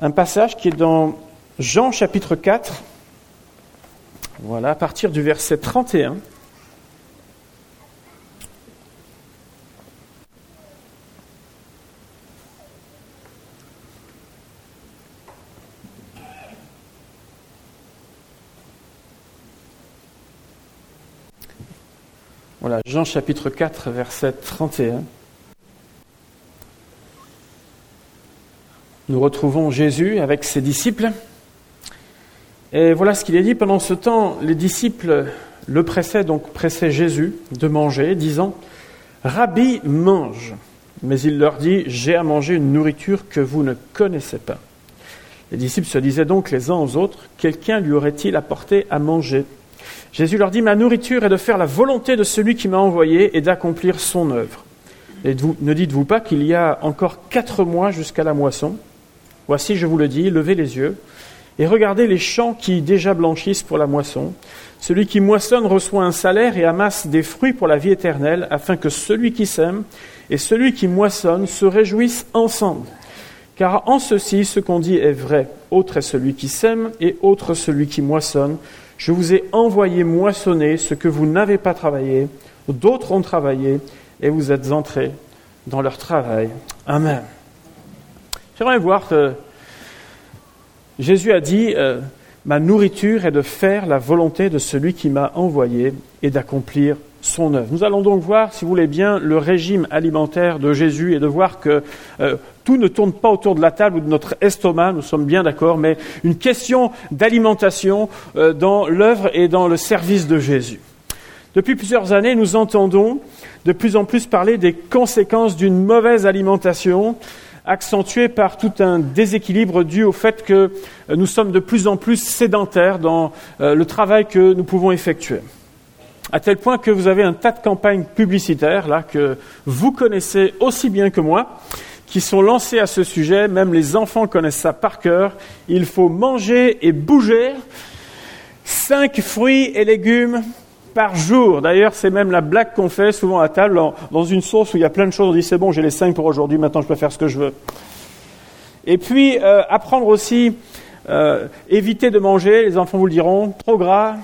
un passage qui est dans Jean chapitre 4, voilà, à partir du verset 31. Voilà, Jean chapitre 4, verset 31. Nous retrouvons Jésus avec ses disciples. Et voilà ce qu'il est dit. Pendant ce temps, les disciples le pressaient, donc pressaient Jésus de manger, disant Rabbi, mange. Mais il leur dit J'ai à manger une nourriture que vous ne connaissez pas. Les disciples se disaient donc les uns aux autres Quelqu'un lui aurait-il apporté à manger? Jésus leur dit, ma nourriture est de faire la volonté de celui qui m'a envoyé et d'accomplir son œuvre. Et ne dites-vous pas qu'il y a encore quatre mois jusqu'à la moisson? Voici, je vous le dis, levez les yeux et regardez les champs qui déjà blanchissent pour la moisson. Celui qui moissonne reçoit un salaire et amasse des fruits pour la vie éternelle, afin que celui qui sème et celui qui moissonne se réjouissent ensemble. Car en ceci, ce qu'on dit est vrai. Autre est celui qui sème et autre celui qui moissonne. Je vous ai envoyé moissonner ce que vous n'avez pas travaillé, d'autres ont travaillé, et vous êtes entrés dans leur travail. Amen. Que Jésus a dit, euh, ma nourriture est de faire la volonté de celui qui m'a envoyé et d'accomplir son œuvre. Nous allons donc voir, si vous voulez bien, le régime alimentaire de Jésus et de voir que euh, tout ne tourne pas autour de la table ou de notre estomac, nous sommes bien d'accord, mais une question d'alimentation euh, dans l'œuvre et dans le service de Jésus. Depuis plusieurs années, nous entendons de plus en plus parler des conséquences d'une mauvaise alimentation, accentuée par tout un déséquilibre dû au fait que euh, nous sommes de plus en plus sédentaires dans le travail que nous pouvons effectuer. À tel point que vous avez un tas de campagnes publicitaires, là, que vous connaissez aussi bien que moi, qui sont lancées à ce sujet, même les enfants connaissent ça par cœur. Il faut manger et bouger. Cinq fruits et légumes par jour. D'ailleurs, c'est même la blague qu'on fait souvent à table, dans une sauce où il y a plein de choses. On dit c'est bon, j'ai les cinq pour aujourd'hui, maintenant je peux faire ce que je veux. Et puis, euh, apprendre aussi, euh, éviter de manger, les enfants vous le diront, trop gras,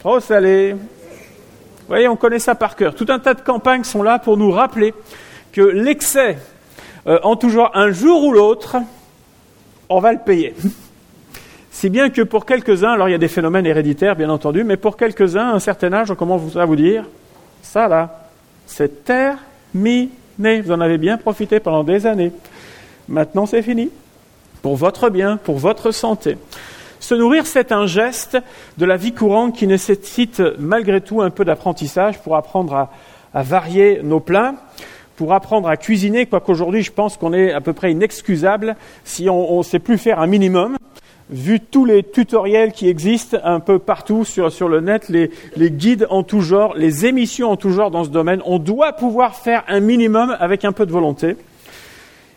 trop salé. Vous voyez, on connaît ça par cœur. Tout un tas de campagnes sont là pour nous rappeler que l'excès, euh, en toujours un jour ou l'autre, on va le payer. Si bien que pour quelques-uns, alors il y a des phénomènes héréditaires bien entendu, mais pour quelques-uns, à un certain âge, on commence à vous dire, ça là, c'est terminé. Vous en avez bien profité pendant des années. Maintenant c'est fini. Pour votre bien, pour votre santé. Se nourrir, c'est un geste de la vie courante qui nécessite malgré tout un peu d'apprentissage pour apprendre à, varier nos plats, pour apprendre à cuisiner, quoiqu'aujourd'hui je pense qu'on est à peu près inexcusable si on ne sait plus faire un minimum. Vu tous les tutoriels qui existent un peu partout sur, sur le net, les, les guides en tout genre, les émissions en tout genre dans ce domaine, on doit pouvoir faire un minimum avec un peu de volonté.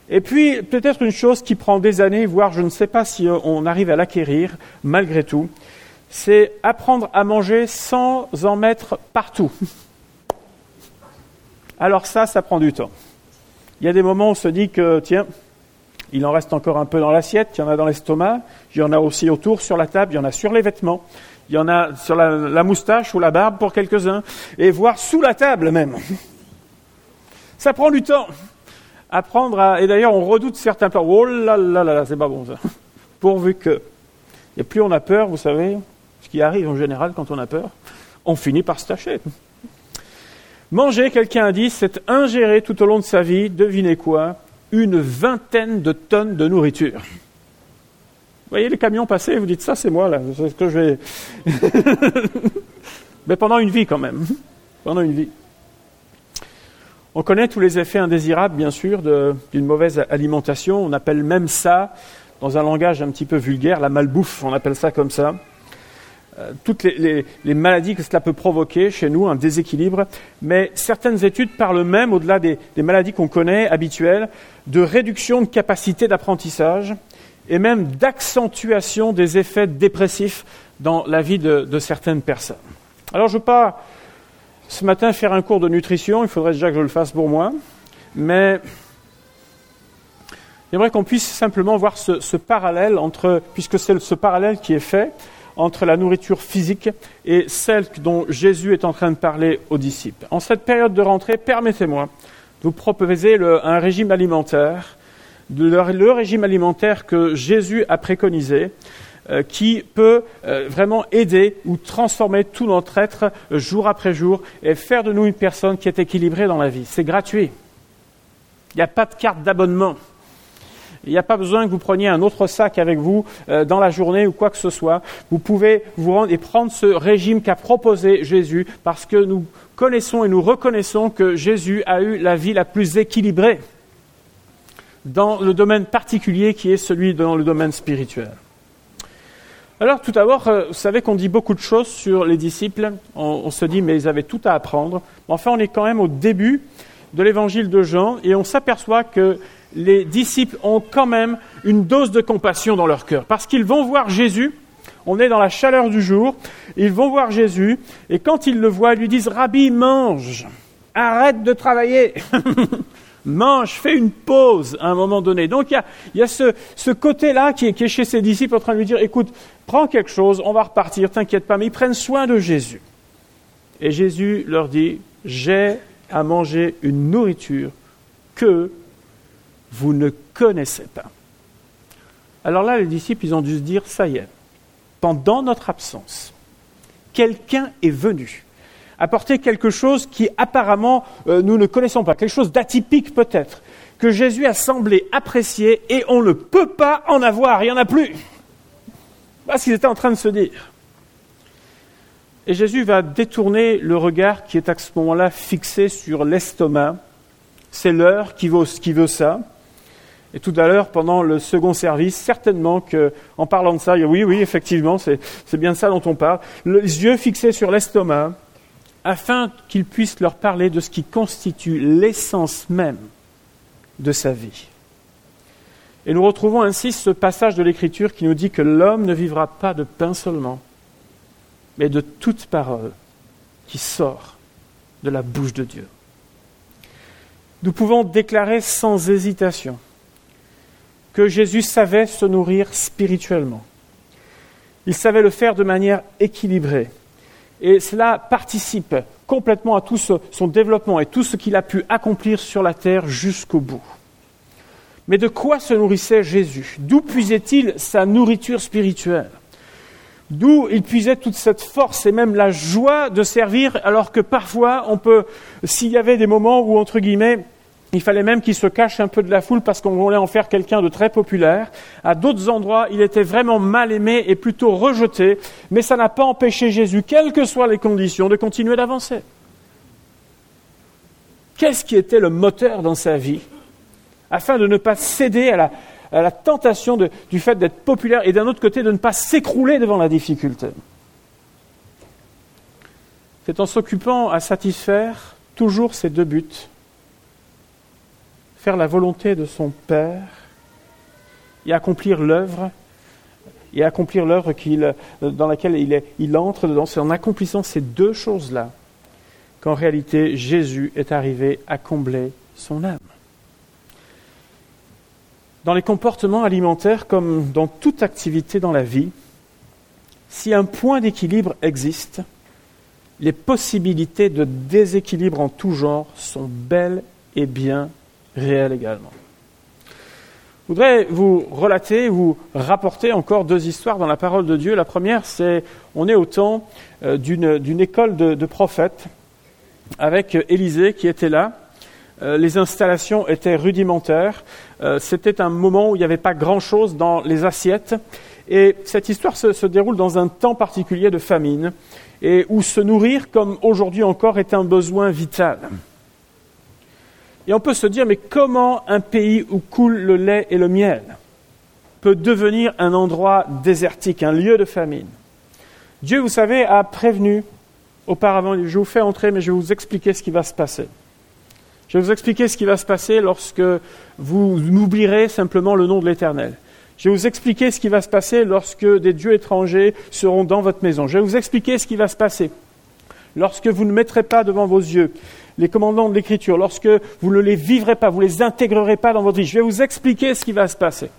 Et puis, peut-être une chose qui prend des années, voire je ne sais pas si on arrive à l'acquérir, malgré tout, c'est apprendre à manger sans en mettre partout. Alors ça, ça prend du temps. Il y a des moments où on se dit que, tiens, il en reste encore un peu dans l'assiette, il y en a dans l'estomac, il y en a aussi autour sur la table, il y en a sur les vêtements, il y en a sur la, moustache ou la barbe pour quelques-uns, et voire sous la table même. Ça prend du temps apprendre à. Et d'ailleurs, on redoute certains plans. Oh là là là là, c'est pas bon ça. Pourvu que. Et plus on a peur, vous savez, ce qui arrive en général quand on a peur, on finit par se tâcher. Manger, quelqu'un a dit, c'est ingérer tout au long de sa vie, devinez quoi, une vingtaine de tonnes de nourriture. Vous voyez les camions passer, vous dites ça, c'est moi là, c'est ce que je vais. Mais pendant une vie quand même. Pendant une vie. On connaît tous les effets indésirables, bien sûr, d'une mauvaise alimentation. On appelle même ça, dans un langage un petit peu vulgaire, la malbouffe. On appelle ça comme ça. Euh, toutes les, maladies que cela peut provoquer chez nous, un déséquilibre. Mais certaines études parlent même, au-delà des, maladies qu'on connaît habituelles, de réduction de capacité d'apprentissage et même d'accentuation des effets dépressifs dans la vie de, certaines personnes. Alors je ne veux pas ce matin faire un cours de nutrition, il faudrait déjà que je le fasse pour moi. Mais J'aimerais qu'on puisse simplement voir ce, ce parallèle entre, puisque c'est ce parallèle qui est fait, entre la nourriture physique et celle dont Jésus est en train de parler aux disciples. En cette période de rentrée, permettez-moi de vous proposer un régime alimentaire, le, le, régime alimentaire que Jésus a préconisé, euh, qui peut euh, vraiment aider ou transformer tout notre être euh, jour après jour et faire de nous une personne qui est équilibrée dans la vie. C'est gratuit. Il n'y a pas de carte d'abonnement. Il n'y a pas besoin que vous preniez un autre sac avec vous euh, dans la journée ou quoi que ce soit. Vous pouvez vous rendre et prendre ce régime qu'a proposé Jésus parce que nous connaissons et nous reconnaissons que Jésus a eu la vie la plus équilibrée dans le domaine particulier qui est celui dans le domaine spirituel. Alors tout d'abord, euh, vous savez qu'on dit beaucoup de choses sur les disciples. On, on, se dit mais ils avaient tout à apprendre. Enfin, on est quand même au début de l'évangile de Jean et on s'aperçoit que les disciples ont quand même une dose de compassion dans leur cœur, parce qu'ils vont voir Jésus, on est dans la chaleur du jour, ils vont voir Jésus, et quand ils le voient, ils lui disent, Rabbi, mange, arrête de travailler, mange, fais une pause à un moment donné. Donc il y a, ce, côté-là qui est, qui est chez ses disciples en train de lui dire, écoute, prends quelque chose, on va repartir, t'inquiète pas, mais ils prennent soin de Jésus. Et Jésus leur dit, j'ai à manger une nourriture que vous ne connaissez pas. Alors là, les disciples, ils ont dû se dire, ça y est, pendant notre absence, quelqu'un est venu apporter quelque chose qui apparemment euh, nous ne connaissons pas, quelque chose d'atypique peut-être, que Jésus a semblé apprécier et on ne peut pas en avoir, il n'y en a plus. Voilà ce qu'ils étaient en train de se dire. Et Jésus va détourner le regard qui est à ce moment-là fixé sur l'estomac. C'est l'heure qui veut, qui veut ça. Et tout à l'heure, pendant le second service, certainement qu'en parlant de ça, oui, oui, effectivement, c'est bien ça dont on parle, les yeux fixés sur l'estomac, afin qu'il puisse leur parler de ce qui constitue l'essence même de sa vie. Et nous retrouvons ainsi ce passage de l'Écriture qui nous dit que l'homme ne vivra pas de pain seulement, mais de toute parole qui sort de la bouche de Dieu. Nous pouvons déclarer sans hésitation que Jésus savait se nourrir spirituellement. Il savait le faire de manière équilibrée. Et cela participe complètement à tout son développement et tout ce qu'il a pu accomplir sur la terre jusqu'au bout. Mais de quoi se nourrissait Jésus? D'où puisait-il sa nourriture spirituelle? D'où il puisait toute cette force et même la joie de servir, alors que parfois on peut, s'il y avait des moments où, entre guillemets, il fallait même qu'il se cache un peu de la foule parce qu'on voulait en faire quelqu'un de très populaire. À d'autres endroits, il était vraiment mal aimé et plutôt rejeté, mais ça n'a pas empêché Jésus, quelles que soient les conditions, de continuer d'avancer. Qu'est-ce qui était le moteur dans sa vie afin de ne pas céder à la, tentation du fait d'être populaire et d'un autre côté de ne pas s'écrouler devant la difficulté? C'est en s'occupant à satisfaire toujours ces deux buts faire la volonté de son Père et accomplir l'œuvre et accomplir l'œuvre dans laquelle il, entre dedans. C'est en accomplissant ces deux choses-là qu'en réalité Jésus est arrivé à combler son âme. Dans les comportements alimentaires, comme dans toute activité dans la vie, si un point d'équilibre existe, les possibilités de déséquilibre en tout genre sont belles et bien réel également. Je voudrais vous relater, vous rapporter encore deux histoires dans la parole de Dieu. La première, c'est on est au temps euh, d'une école de, prophètes avec Élisée qui était là. Euh, les installations étaient rudimentaires. Euh, c'était un moment où il n'y avait pas grand-chose dans les assiettes. Et cette histoire se, se, déroule dans un temps particulier de famine et où se nourrir, comme aujourd'hui encore, est un besoin vital. Et on peut se dire, mais comment un pays où coule le lait et le miel peut devenir un endroit désertique, un lieu de famine? Dieu, vous savez, a prévenu auparavant, je vous fais entrer, mais je vais vous expliquer ce qui va se passer. Je vais vous expliquer ce qui va se passer lorsque vous oublierez simplement le nom de l'Éternel. Je vais vous expliquer ce qui va se passer lorsque des dieux étrangers seront dans votre maison. Je vais vous expliquer ce qui va se passer lorsque vous ne mettrez pas devant vos yeux les commandements de l'Écriture, lorsque vous ne les vivrez pas, vous ne les intégrerez pas dans votre vie, je vais vous expliquer ce qui va se passer.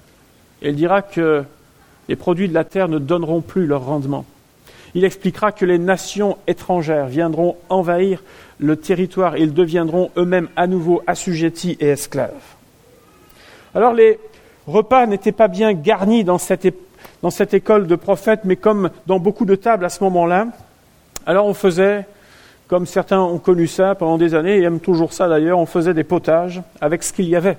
Et il dira que les produits de la terre ne donneront plus leur rendement. Il expliquera que les nations étrangères viendront envahir le territoire et ils deviendront eux-mêmes à nouveau assujettis et esclaves. Alors les repas n'étaient pas bien garnis dans cette, dans cette école de prophètes, mais comme dans beaucoup de tables à ce moment-là, alors on faisait, comme certains ont connu ça pendant des années et aiment toujours ça d'ailleurs, on faisait des potages avec ce qu'il y avait.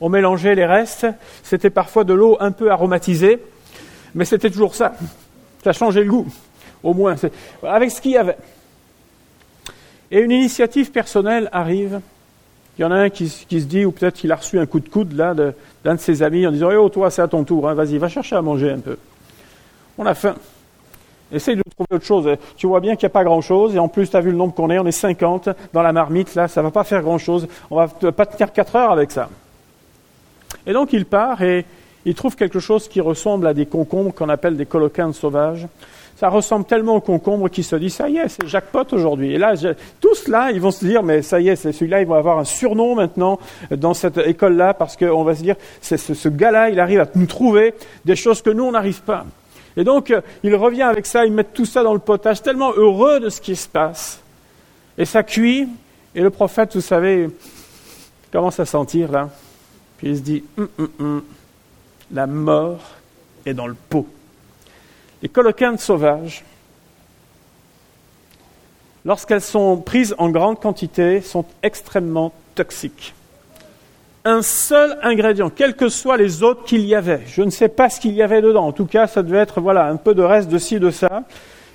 On mélangeait les restes, c'était parfois de l'eau un peu aromatisée, mais c'était toujours ça. Ça changeait le goût, au moins, avec ce qu'il y avait. Et une initiative personnelle arrive. Il y en a un qui, se dit, ou peut-être qu'il a reçu un coup de coude là d'un de, ses amis en disant Oh, toi, c'est à ton tour, hein, vas-y, va chercher à manger un peu. On a faim. Essaye de trouver autre chose. Tu vois bien qu'il n'y a pas grand-chose, et en plus, tu as vu le nombre qu'on est, on est 50 dans la marmite, là, ça ne va pas faire grand-chose. On va pas tenir 4 heures avec ça. Et donc, il part et il trouve quelque chose qui ressemble à des concombres qu'on appelle des colocanes sauvages ça ressemble tellement au concombre qu'il se dit, ça y est, c'est jackpot aujourd'hui. Et là, tous là, ils vont se dire, mais ça y est, celui-là, il va avoir un surnom maintenant dans cette école-là, parce qu'on va se dire, c'est ce, gars-là, il arrive à nous trouver des choses que nous, on n'arrive pas. Et donc, euh, il revient avec ça, il met tout ça dans le potage, tellement heureux de ce qui se passe. Et ça cuit, et le prophète, vous savez, commence à sentir là. Puis il se dit, hum, hum, hum, la mort est dans le pot. Les colocanes sauvages, lorsqu'elles sont prises en grande quantité, sont extrêmement toxiques. Un seul ingrédient, quels que soient les autres qu'il y avait, je ne sais pas ce qu'il y avait dedans, en tout cas ça devait être voilà, un peu de reste de ci, de ça,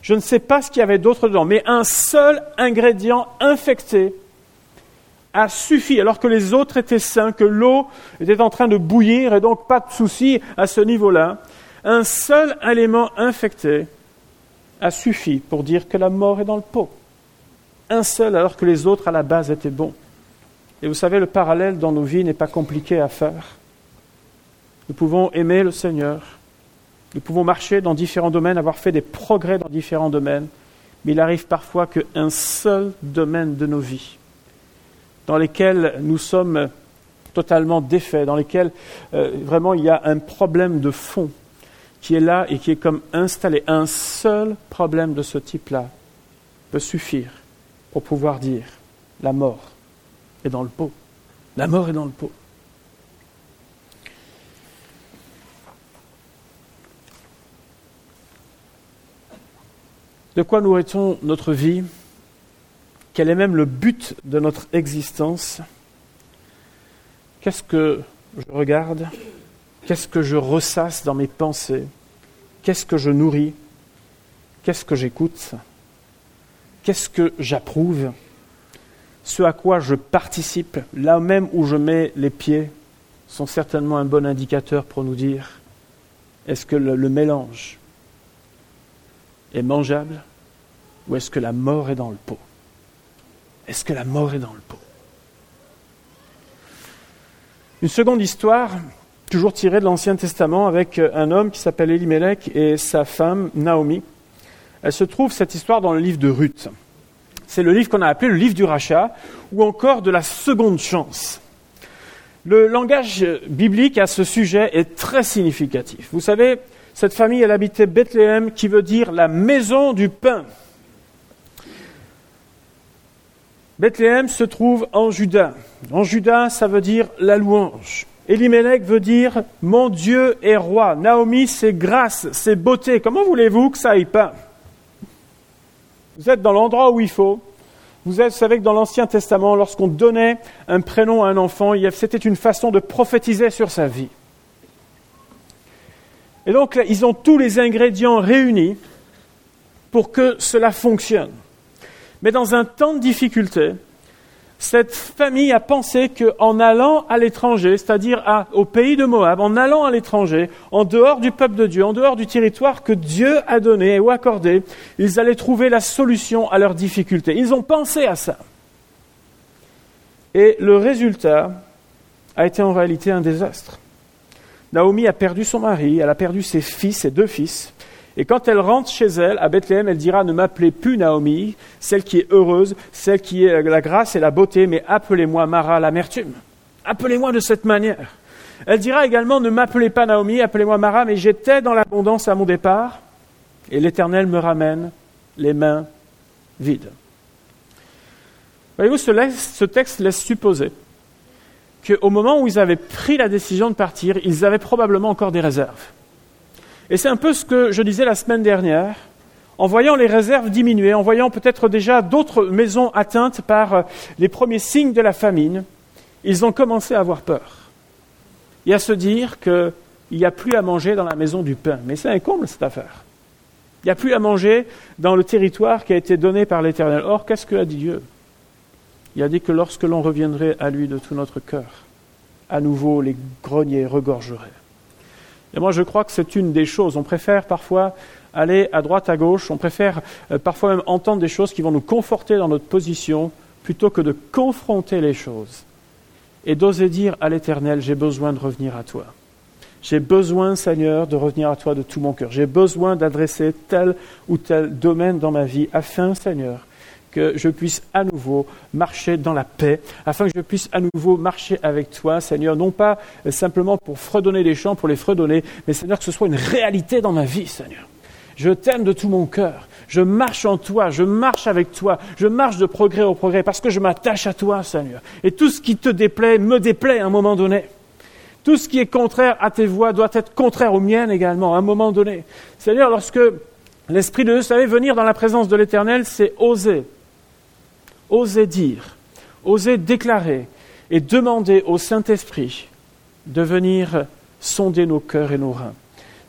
je ne sais pas ce qu'il y avait d'autre dedans, mais un seul ingrédient infecté a suffi, alors que les autres étaient sains, que l'eau était en train de bouillir et donc pas de souci à ce niveau-là. Un seul élément infecté a suffi pour dire que la mort est dans le pot. Un seul alors que les autres à la base étaient bons. Et vous savez, le parallèle dans nos vies n'est pas compliqué à faire. Nous pouvons aimer le Seigneur, nous pouvons marcher dans différents domaines, avoir fait des progrès dans différents domaines, mais il arrive parfois qu'un seul domaine de nos vies, dans lesquels nous sommes totalement défaits, dans lesquels euh, vraiment il y a un problème de fond, qui est là et qui est comme installé. Un seul problème de ce type-là peut suffire pour pouvoir dire la mort est dans le pot. La mort est dans le pot. De quoi nourrit-on notre vie? Quel est même le but de notre existence? Qu'est-ce que je regarde? Qu'est-ce que je ressasse dans mes pensées? Qu'est-ce que je nourris? Qu'est-ce que j'écoute? Qu'est-ce que j'approuve? Ce à quoi je participe, là même où je mets les pieds, sont certainement un bon indicateur pour nous dire est-ce que le, mélange est mangeable ou est-ce que la mort est dans le pot? Est-ce que la mort est dans le pot? Une seconde histoire toujours tiré de l'Ancien Testament avec euh, un homme qui s'appelle Elimelech et sa femme Naomi. Elle se trouve cette histoire dans le livre de Ruth. C'est le livre qu'on a appelé le livre du rachat ou encore de la seconde chance. Le langage biblique à ce sujet est très significatif. Vous savez, cette famille, elle habitait Bethléem, qui veut dire la maison du pain. Bethléem se trouve en Juda. En Juda, ça veut dire la louange. Elimelech veut dire mon Dieu est roi. Naomi, c'est grâce, c'est beauté. Comment voulez-vous que ça aille pas? Vous êtes dans l'endroit où il faut. Vous, savez que dans l'Ancien Testament, lorsqu'on donnait un prénom à un enfant, c'était une façon de prophétiser sur sa vie. Et donc, ils ont tous les ingrédients réunis pour que cela fonctionne. Mais dans un temps de difficulté, cette famille a pensé qu'en allant à l'étranger, c'est-à-dire au pays de Moab, en allant à l'étranger, en dehors du peuple de Dieu, en dehors du territoire que Dieu a donné ou accordé, ils allaient trouver la solution à leurs difficultés. Ils ont pensé à ça. Et le résultat a été en réalité un désastre. Naomi a perdu son mari, elle a perdu ses fils, ses deux fils, Et quand elle rentre chez elle, à Bethléem, elle dira, ne m'appelez plus Naomi, celle qui est heureuse, celle qui est la grâce et la beauté, mais appelez-moi Mara l'amertume. Appelez-moi de cette manière. Elle dira également, ne m'appelez pas Naomi, appelez-moi Mara, mais j'étais dans l'abondance à mon départ, et l'Éternel me ramène les mains vides. Voyez-vous, ce texte laisse supposer qu'au moment où ils avaient pris la décision de partir, ils avaient probablement encore des réserves. Et c'est un peu ce que je disais la semaine dernière, en voyant les réserves diminuer, en voyant peut-être déjà d'autres maisons atteintes par euh, les premiers signes de la famine, ils ont commencé à avoir peur et à se dire qu'il n'y a plus à manger dans la maison du pain. Mais c'est un comble cette affaire. Il n'y a plus à manger dans le territoire qui a été donné par l'Éternel. Or, qu'est-ce que a dit Dieu? Il a dit que lorsque l'on reviendrait à lui de tout notre cœur, à nouveau les greniers regorgeraient. Et moi, je crois que c'est une des choses. On préfère parfois aller à droite, à gauche, on préfère euh, parfois même entendre des choses qui vont nous conforter dans notre position plutôt que de confronter les choses et d'oser dire à l'Éternel, j'ai besoin de revenir à toi. J'ai besoin, Seigneur, de revenir à toi de tout mon cœur. J'ai besoin d'adresser tel ou tel domaine dans ma vie afin, Seigneur, que je puisse à nouveau marcher dans la paix, afin que je puisse à nouveau marcher avec toi, Seigneur, non pas simplement pour fredonner les chants, pour les fredonner, mais Seigneur, que ce soit une réalité dans ma vie, Seigneur. Je t'aime de tout mon cœur. Je marche en toi, je marche avec toi, je marche de progrès au progrès parce que je m'attache à toi, Seigneur. Et tout ce qui te déplaît me déplaît à un moment donné. Tout ce qui est contraire à tes voies doit être contraire aux miennes également à un moment donné. Seigneur, lorsque l'Esprit de Dieu savait venir dans la présence de l'Éternel, c'est oser oser dire, oser déclarer et demander au Saint-Esprit de venir sonder nos cœurs et nos reins.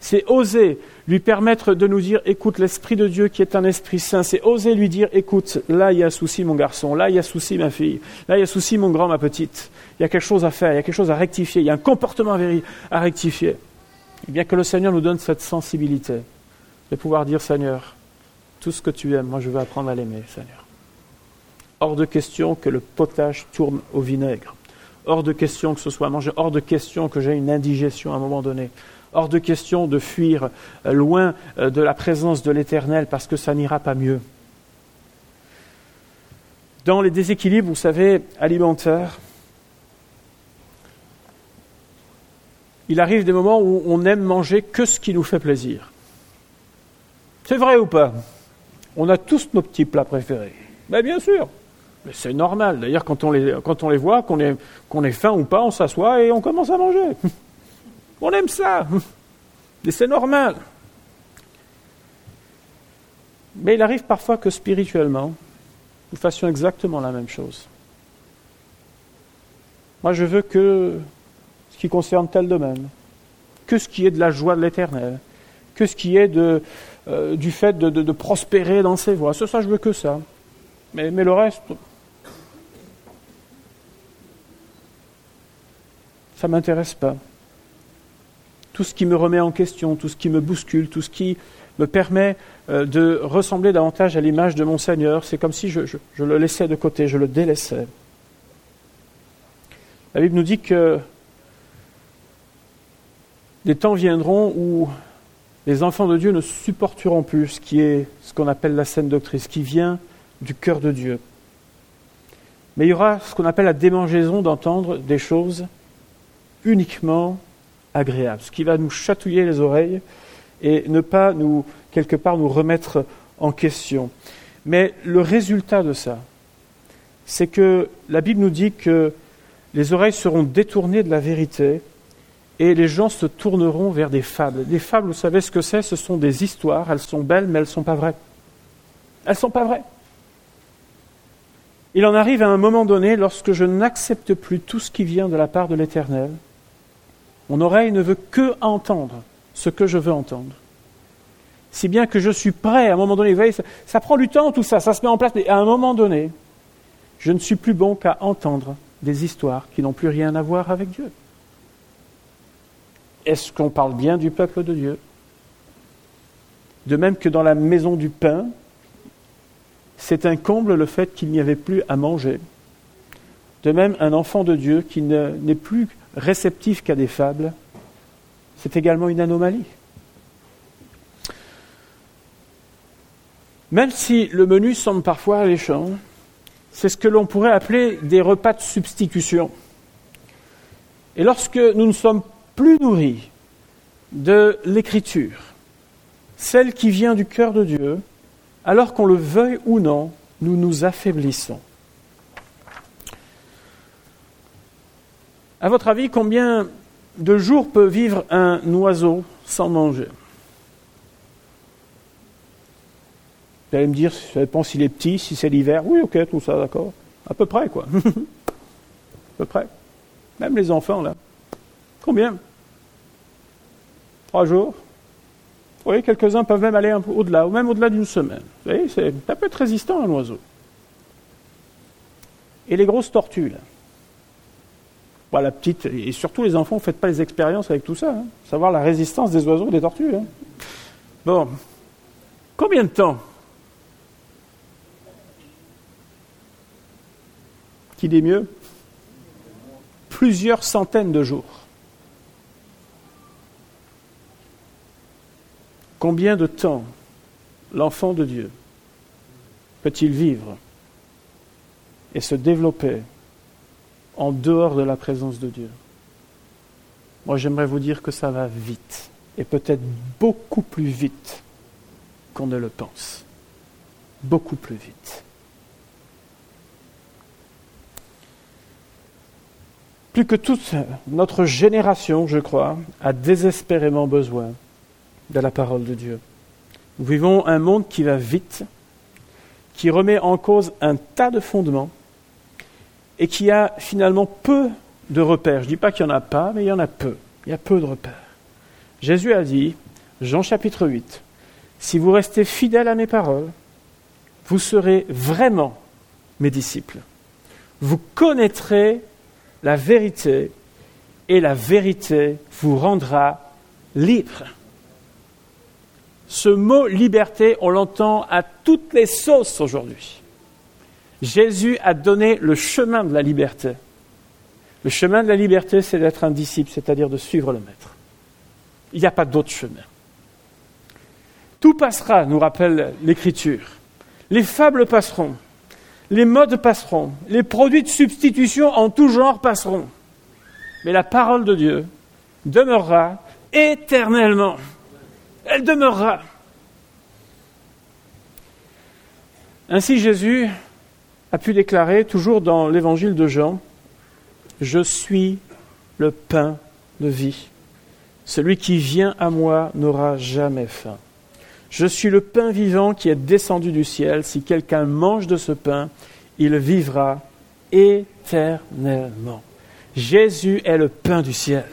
C'est oser lui permettre de nous dire, écoute, l'Esprit de Dieu qui est un Esprit saint, c'est oser lui dire, écoute, là il y a souci mon garçon, là il y a souci ma fille, là il y a souci mon grand, ma petite, il y a quelque chose à faire, il y a quelque chose à rectifier, il y a un comportement à rectifier. Et bien que le Seigneur nous donne cette sensibilité de pouvoir dire, Seigneur, tout ce que tu aimes, moi je veux apprendre à l'aimer, Seigneur. Hors de question que le potage tourne au vinaigre. Hors de question que ce soit mangé. Hors de question que j'ai une indigestion à un moment donné. Hors de question de fuir euh, loin euh, de la présence de l'Éternel parce que ça n'ira pas mieux. Dans les déséquilibres, vous savez, alimentaires, il arrive des moments où on aime manger que ce qui nous fait plaisir. C'est vrai ou pas? On a tous nos petits plats préférés. Ben bien sûr. Mais c'est normal. D'ailleurs, quand, on les, quand on les voit, qu'on qu'on est faim ou pas, on s'assoit et on commence à manger. On aime ça. Et c'est normal. Mais il arrive parfois que spirituellement, nous fassions exactement la même chose. Moi, je veux que ce qui concerne tel domaine, que ce qui est de la joie de l'éternel, que ce qui est de, euh, du fait de, prospérer dans ses voies. Ça, ça, je veux que ça. Mais, mais le reste, ça ne m'intéresse pas. Tout ce qui me remet en question, tout ce qui me bouscule, tout ce qui me permet euh, de ressembler davantage à l'image de mon Seigneur, c'est comme si je, le laissais de côté, je le délaissais. La Bible nous dit que des temps viendront où les enfants de Dieu ne supporteront plus ce qui est ce qu'on appelle la saine doctrine, ce qui vient du cœur de Dieu. Mais il y aura ce qu'on appelle la démangeaison d'entendre des choses uniquement agréable, ce qui va nous chatouiller les oreilles et ne pas nous, quelque part, nous remettre en question. Mais le résultat de ça, c'est que la Bible nous dit que les oreilles seront détournées de la vérité et les gens se tourneront vers des fables. Les fables, vous savez ce que c'est? Ce sont des histoires, elles sont belles, mais elles ne sont pas vraies. Elles ne sont pas vraies. Il en arrive à un moment donné, lorsque je n'accepte plus tout ce qui vient de la part de l'Éternel, mon oreille ne veut que entendre ce que je veux entendre. Si bien que je suis prêt à un moment donné, vous voyez, ça, prend du temps tout ça, ça se met en place, mais à un moment donné, je ne suis plus bon qu'à entendre des histoires qui n'ont plus rien à voir avec Dieu. Est-ce qu'on parle bien du peuple de Dieu? De même que dans la maison du pain, c'est un comble le fait qu'il n'y avait plus à manger. De même, un enfant de Dieu qui n'est plus réceptif qu'à des fables, c'est également une anomalie. Même si le menu semble parfois alléchant, c'est ce que l'on pourrait appeler des repas de substitution. Et lorsque nous ne sommes plus nourris de l'écriture, celle qui vient du cœur de Dieu, alors qu'on le veuille ou non, nous nous affaiblissons. À votre avis, combien de jours peut vivre un oiseau sans manger? Vous allez me dire, ça dépend s'il est petit, si c'est l'hiver. Oui, ok, tout ça, d'accord. À peu près, quoi. à peu près. Même les enfants, là. Combien? Trois jours? Vous voyez, quelques-uns peuvent même aller au-delà, ou même au-delà d'une semaine. Vous voyez, ça peut être résistant, un oiseau. Et les grosses tortues, là la petite, et surtout les enfants, ne faites pas les expériences avec tout ça. Hein. Savoir la résistance des oiseaux, des tortues. Hein. Bon, combien de temps Qui dit mieux Plusieurs centaines de jours. Combien de temps l'enfant de Dieu peut-il vivre et se développer en dehors de la présence de Dieu Moi, j'aimerais vous dire que ça va vite, et peut-être beaucoup plus vite qu'on ne le pense. Beaucoup plus vite. Plus que toute notre génération, je crois, a désespérément besoin de la parole de Dieu. Nous vivons un monde qui va vite, qui remet en cause un tas de fondements et qui a finalement peu de repères. Je ne dis pas qu'il n'y en a pas, mais il y en a peu. Il y a peu de repères. Jésus a dit, Jean chapitre 8, Si vous restez fidèles à mes paroles, vous serez vraiment mes disciples. Vous connaîtrez la vérité et la vérité vous rendra libre. Ce mot liberté, on l'entend à toutes les sauces aujourd'hui. Jésus a donné le chemin de la liberté. Le chemin de la liberté, c'est d'être un disciple, c'est-à-dire de suivre le Maître. Il n'y a pas d'autre chemin. Tout passera, nous rappelle l'Écriture. Les fables passeront, les modes passeront, les produits de substitution en tout genre passeront. Mais la parole de Dieu demeurera éternellement. Elle demeurera. Ainsi Jésus a pu déclarer, toujours dans l'évangile de Jean, Je suis le pain de vie. Celui qui vient à moi n'aura jamais faim. Je suis le pain vivant qui est descendu du ciel. Si quelqu'un mange de ce pain, il vivra éternellement. Jésus est le pain du ciel.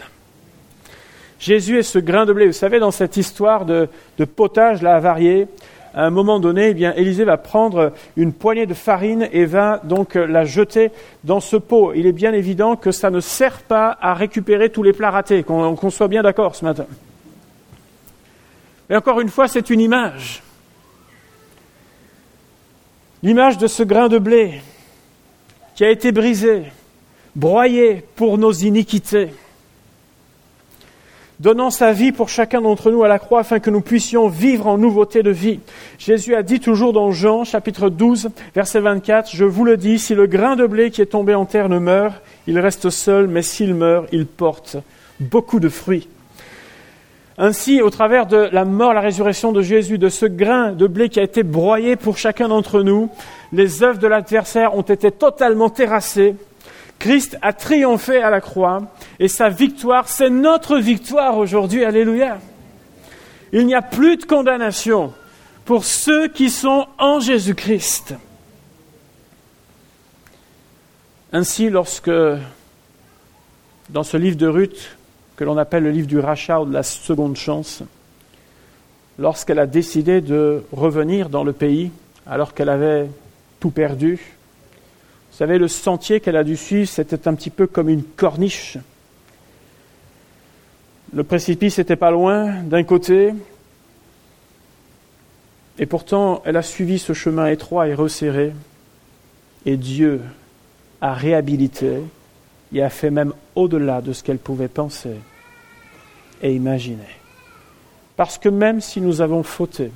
Jésus est ce grain de blé. Vous savez, dans cette histoire de, potage là, varié, à un moment donné, eh Élisée va prendre une poignée de farine et va donc la jeter dans ce pot. Il est bien évident que ça ne sert pas à récupérer tous les plats ratés, qu'on soit bien d'accord ce matin. Mais encore une fois, c'est une image. L'image de ce grain de blé qui a été brisé, broyé pour nos iniquités, donnant sa vie pour chacun d'entre nous à la croix afin que nous puissions vivre en nouveauté de vie. Jésus a dit toujours dans Jean chapitre 12 verset 24, Je vous le dis, si le grain de blé qui est tombé en terre ne meurt, il reste seul, mais s'il meurt, il porte beaucoup de fruits. Ainsi, au travers de la mort, la résurrection de Jésus, de ce grain de blé qui a été broyé pour chacun d'entre nous, les œuvres de l'adversaire ont été totalement terrassées. Christ a triomphé à la croix et sa victoire, c'est notre victoire aujourd'hui. Alléluia. Il n'y a plus de condamnation pour ceux qui sont en Jésus-Christ. Ainsi, lorsque, dans ce livre de Ruth, que l'on appelle le livre du rachat ou de la seconde chance, lorsqu'elle a décidé de revenir dans le pays alors qu'elle avait tout perdu. Vous savez, le sentier qu'elle a dû suivre, c'était un petit peu comme une corniche. Le précipice n'était pas loin d'un côté, et pourtant elle a suivi ce chemin étroit et resserré, et Dieu a réhabilité et a fait même au-delà de ce qu'elle pouvait penser et imaginer. Parce que même si nous avons fauté,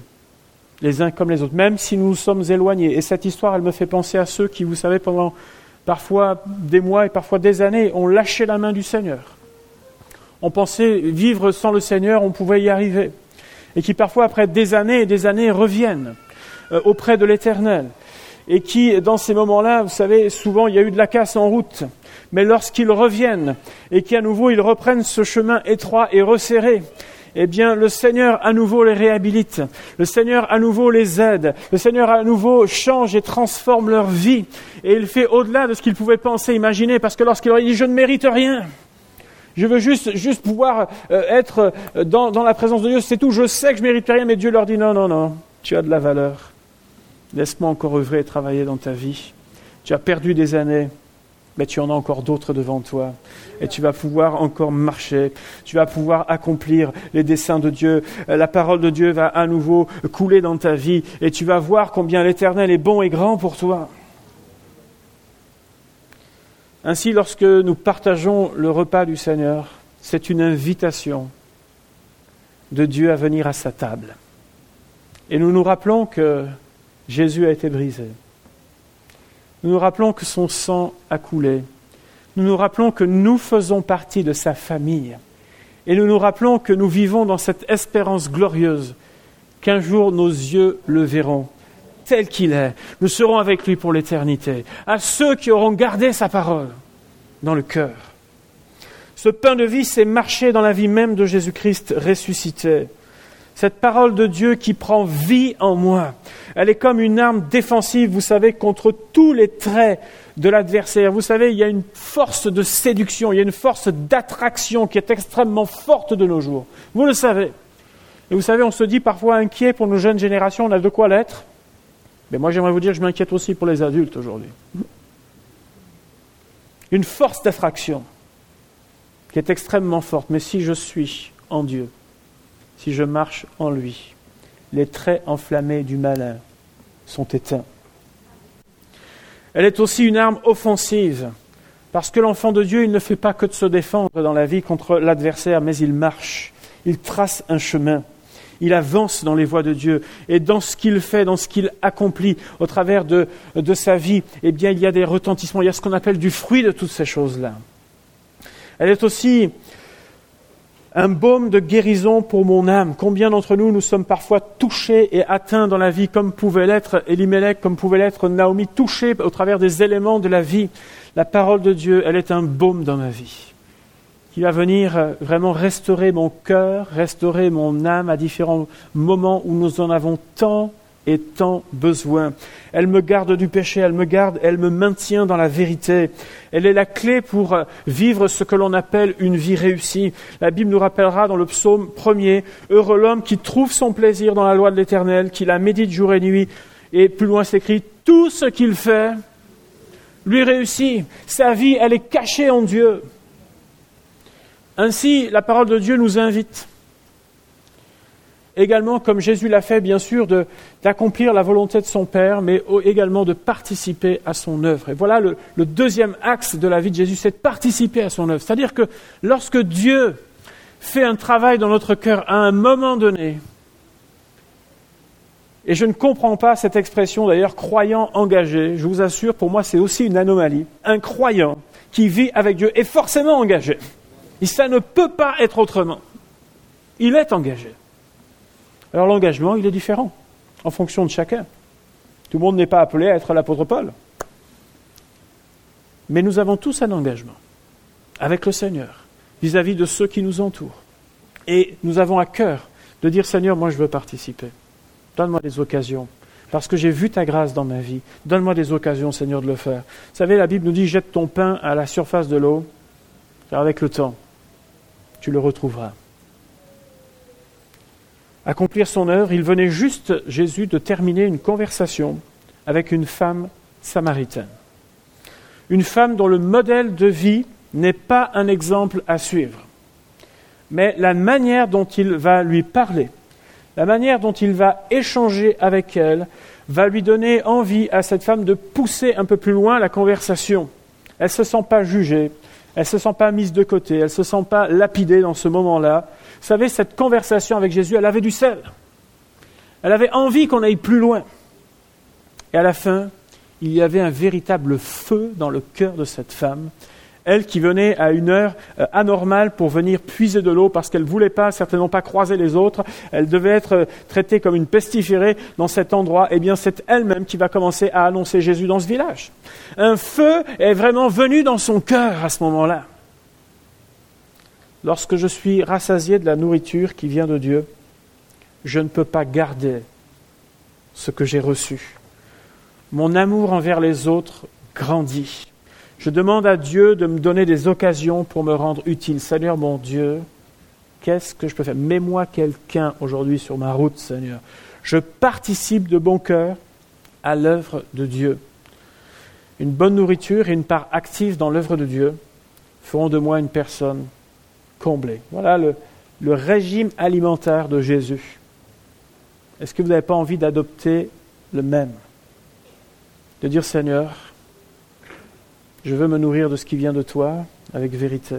les uns comme les autres, même si nous nous sommes éloignés. Et cette histoire, elle me fait penser à ceux qui, vous savez, pendant parfois des mois et parfois des années, ont lâché la main du Seigneur. On pensait vivre sans le Seigneur, on pouvait y arriver. Et qui parfois, après des années et des années, reviennent euh, auprès de l'Éternel. Et qui, dans ces moments-là, vous savez, souvent, il y a eu de la casse en route. Mais lorsqu'ils reviennent et qu'à nouveau ils reprennent ce chemin étroit et resserré, eh bien, le Seigneur à nouveau les réhabilite. Le Seigneur à nouveau les aide. Le Seigneur à nouveau change et transforme leur vie. Et il fait au-delà de ce qu'ils pouvaient penser, imaginer, parce que lorsqu'il leur dit, je ne mérite rien. Je veux juste, juste pouvoir euh, être euh, dans, dans, la présence de Dieu, c'est tout. Je sais que je mérite rien, mais Dieu leur dit, non, non, non, tu as de la valeur. Laisse-moi encore œuvrer et travailler dans ta vie. Tu as perdu des années mais tu en as encore d'autres devant toi. Et tu vas pouvoir encore marcher, tu vas pouvoir accomplir les desseins de Dieu. La parole de Dieu va à nouveau couler dans ta vie et tu vas voir combien l'Éternel est bon et grand pour toi. Ainsi, lorsque nous partageons le repas du Seigneur, c'est une invitation de Dieu à venir à sa table. Et nous nous rappelons que Jésus a été brisé. Nous nous rappelons que son sang a coulé. Nous nous rappelons que nous faisons partie de sa famille. Et nous nous rappelons que nous vivons dans cette espérance glorieuse qu'un jour nos yeux le verront tel qu'il est. Nous serons avec lui pour l'éternité. À ceux qui auront gardé sa parole dans le cœur. Ce pain de vie, c'est marcher dans la vie même de Jésus-Christ ressuscité cette parole de Dieu qui prend vie en moi. Elle est comme une arme défensive, vous savez, contre tous les traits de l'adversaire. Vous savez, il y a une force de séduction, il y a une force d'attraction qui est extrêmement forte de nos jours. Vous le savez. Et vous savez, on se dit parfois inquiet pour nos jeunes générations, on a de quoi l'être. Mais moi, j'aimerais vous dire, je m'inquiète aussi pour les adultes aujourd'hui. Une force d'attraction qui est extrêmement forte. Mais si je suis en Dieu, si je marche en lui. Les traits enflammés du malin sont éteints. Elle est aussi une arme offensive, parce que l'enfant de Dieu, il ne fait pas que de se défendre dans la vie contre l'adversaire, mais il marche, il trace un chemin, il avance dans les voies de Dieu, et dans ce qu'il fait, dans ce qu'il accomplit au travers de, de sa vie, eh bien, il y a des retentissements, il y a ce qu'on appelle du fruit de toutes ces choses-là. Elle est aussi un baume de guérison pour mon âme. Combien d'entre nous, nous sommes parfois touchés et atteints dans la vie, comme pouvait l'être Elimelech, comme pouvait l'être Naomi, touchés au travers des éléments de la vie. La parole de Dieu, elle est un baume dans ma vie, qui va venir euh, vraiment restaurer mon cœur, restaurer mon âme à différents moments où nous en avons tant et tant besoin. Elle me garde du péché, elle me garde, elle me maintient dans la vérité. Elle est la clé pour euh, vivre ce que l'on appelle une vie réussie. La Bible nous rappellera dans le psaume premier, Heureux l'homme qui trouve son plaisir dans la loi de l'Éternel, qui la médite jour et nuit. Et plus loin s'écrit, tout ce qu'il fait lui réussit. Sa vie, elle est cachée en Dieu. Ainsi, la parole de Dieu nous invite également, comme Jésus l'a fait, bien sûr, d'accomplir la volonté de son Père, mais également de participer à son œuvre. Et voilà le, deuxième axe de la vie de Jésus, c'est de participer à son œuvre. C'est-à-dire que lorsque Dieu fait un travail dans notre cœur à un moment donné, et je ne comprends pas cette expression d'ailleurs, croyant engagé, je vous assure, pour moi c'est aussi une anomalie. Un croyant qui vit avec Dieu est forcément engagé. Et ça ne peut pas être autrement. Il est engagé. Alors l'engagement, il est différent en fonction de chacun. Tout le monde n'est pas appelé à être l'apôtre Paul. Mais nous avons tous un engagement avec le Seigneur vis-à-vis de ceux qui nous entourent. Et nous avons à cœur de dire Seigneur, moi je veux participer. Donne-moi des occasions. Parce que j'ai vu ta grâce dans ma vie. Donne-moi des occasions, Seigneur, de le faire. Vous savez, la Bible nous dit jette ton pain à la surface de l'eau, car avec le temps, tu le retrouveras accomplir son œuvre, il venait juste, Jésus, de terminer une conversation avec une femme samaritaine. Une femme dont le modèle de vie n'est pas un exemple à suivre, mais la manière dont il va lui parler, la manière dont il va échanger avec elle, va lui donner envie à cette femme de pousser un peu plus loin la conversation. Elle ne se sent pas jugée, elle ne se sent pas mise de côté, elle ne se sent pas lapidée dans ce moment-là, vous savez, cette conversation avec Jésus, elle avait du sel. Elle avait envie qu'on aille plus loin. Et à la fin, il y avait un véritable feu dans le cœur de cette femme. Elle qui venait à une heure euh, anormale pour venir puiser de l'eau parce qu'elle ne voulait pas, certainement pas croiser les autres, elle devait être euh, traitée comme une pestiférée dans cet endroit, eh bien c'est elle-même qui va commencer à annoncer Jésus dans ce village. Un feu est vraiment venu dans son cœur à ce moment-là. Lorsque je suis rassasié de la nourriture qui vient de Dieu, je ne peux pas garder ce que j'ai reçu. Mon amour envers les autres grandit. Je demande à Dieu de me donner des occasions pour me rendre utile. Seigneur mon Dieu, qu'est-ce que je peux faire? Mets-moi quelqu'un aujourd'hui sur ma route, Seigneur. Je participe de bon cœur à l'œuvre de Dieu. Une bonne nourriture et une part active dans l'œuvre de Dieu feront de moi une personne comblée. Voilà le, le régime alimentaire de Jésus. Est-ce que vous n'avez pas envie d'adopter le même? De dire Seigneur, je veux me nourrir de ce qui vient de toi avec vérité.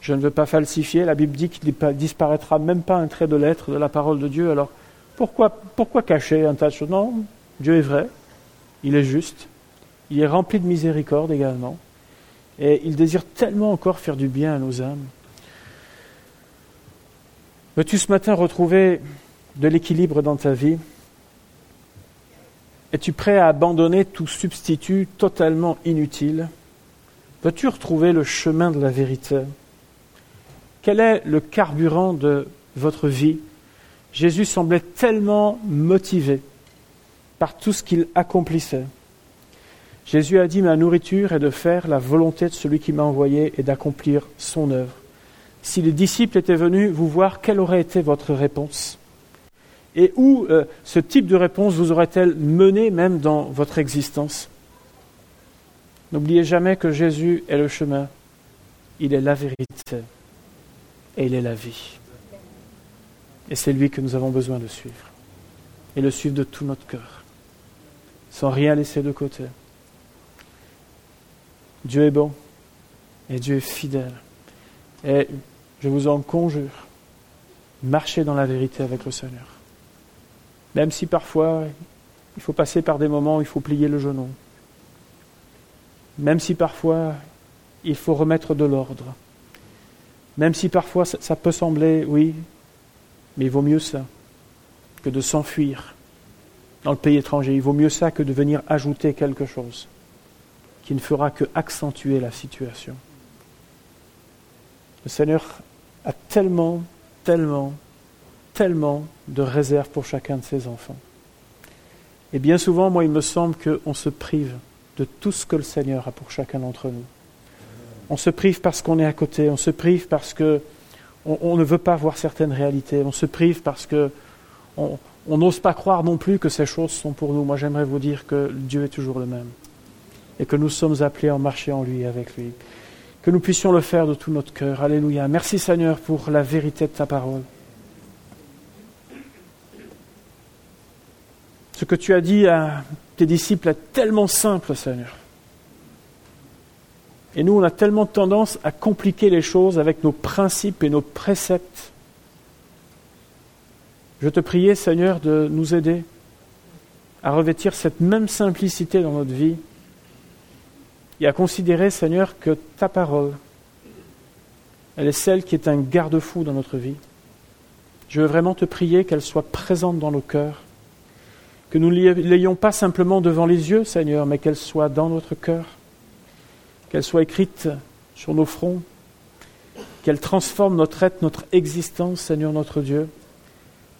Je ne veux pas falsifier. La Bible dit qu'il ne disparaîtra même pas un trait de lettre de la parole de Dieu. Alors pourquoi, pourquoi cacher un tas de choses? Non, Dieu est vrai, il est juste, il est rempli de miséricorde également, et il désire tellement encore faire du bien à nos âmes. Veux-tu ce matin retrouver de l'équilibre dans ta vie? Es-tu prêt à abandonner tout substitut totalement inutile? Veux-tu retrouver le chemin de la vérité? Quel est le carburant de votre vie? Jésus semblait tellement motivé par tout ce qu'il accomplissait. Jésus a dit, ma nourriture est de faire la volonté de celui qui m'a envoyé et d'accomplir son œuvre si les disciples étaient venus vous voir, quelle aurait été votre réponse? Et où euh, ce type de réponse vous aurait-elle mené même dans votre existence? N'oubliez jamais que Jésus est le chemin, il est la vérité et il est la vie. Et c'est lui que nous avons besoin de suivre. Et le suivre de tout notre cœur, sans rien laisser de côté. Dieu est bon et Dieu est fidèle. Et je vous en conjure, marchez dans la vérité avec le Seigneur. Même si parfois il faut passer par des moments où il faut plier le genou. Même si parfois il faut remettre de l'ordre. Même si parfois ça peut sembler, oui, mais il vaut mieux ça que de s'enfuir dans le pays étranger. Il vaut mieux ça que de venir ajouter quelque chose qui ne fera que accentuer la situation. Le Seigneur a tellement, tellement, tellement de réserves pour chacun de ses enfants. Et bien souvent, moi, il me semble qu'on se prive de tout ce que le Seigneur a pour chacun d'entre nous. On se prive parce qu'on est à côté, on se prive parce que on, ne veut pas voir certaines réalités, on se prive parce que on n'ose pas croire non plus que ces choses sont pour nous. Moi, j'aimerais vous dire que Dieu est toujours le même et que nous sommes appelés à marcher en lui, avec lui que nous puissions le faire de tout notre cœur. Alléluia. Merci Seigneur pour la vérité de ta parole. Ce que tu as dit à tes disciples est tellement simple, Seigneur. Et nous, on a tellement tendance à compliquer les choses avec nos principes et nos préceptes. Je te priais, Seigneur, de nous aider à revêtir cette même simplicité dans notre vie et à considérer, Seigneur, que ta parole, elle est celle qui est un garde-fou dans notre vie. Je veux vraiment te prier qu'elle soit présente dans nos cœurs, que nous ne l'ayons pas simplement devant les yeux, Seigneur, mais qu'elle soit dans notre cœur, qu'elle soit écrite sur nos fronts, qu'elle transforme notre être, notre existence, Seigneur notre Dieu.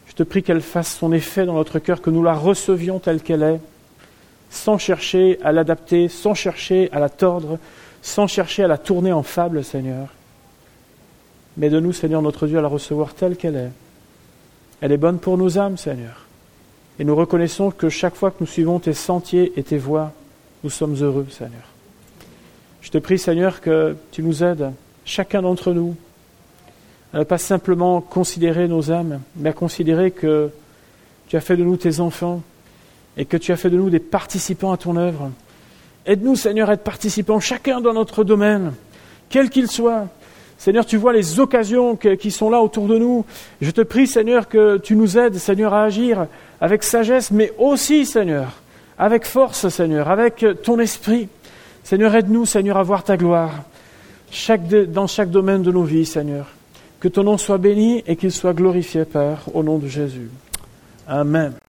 Je te prie qu'elle fasse son effet dans notre cœur, que nous la recevions telle qu'elle est, sans chercher à l'adapter, sans chercher à la tordre, sans chercher à la tourner en fable, Seigneur. Mais de nous, Seigneur notre Dieu, à la recevoir telle qu'elle est. Elle est bonne pour nos âmes, Seigneur. Et nous reconnaissons que chaque fois que nous suivons tes sentiers et tes voies, nous sommes heureux, Seigneur. Je te prie, Seigneur, que tu nous aides, chacun d'entre nous, à ne pas simplement considérer nos âmes, mais à considérer que tu as fait de nous tes enfants, et que tu as fait de nous des participants à ton œuvre. Aide-nous, Seigneur, à être participants, chacun dans notre domaine, quel qu'il soit. Seigneur, tu vois les occasions qui sont là autour de nous. Je te prie, Seigneur, que tu nous aides, Seigneur, à agir avec sagesse, mais aussi, Seigneur, avec force, Seigneur, avec ton esprit. Seigneur, aide-nous, Seigneur, à voir ta gloire dans chaque domaine de nos vies, Seigneur. Que ton nom soit béni et qu'il soit glorifié, Père, au nom de Jésus. Amen.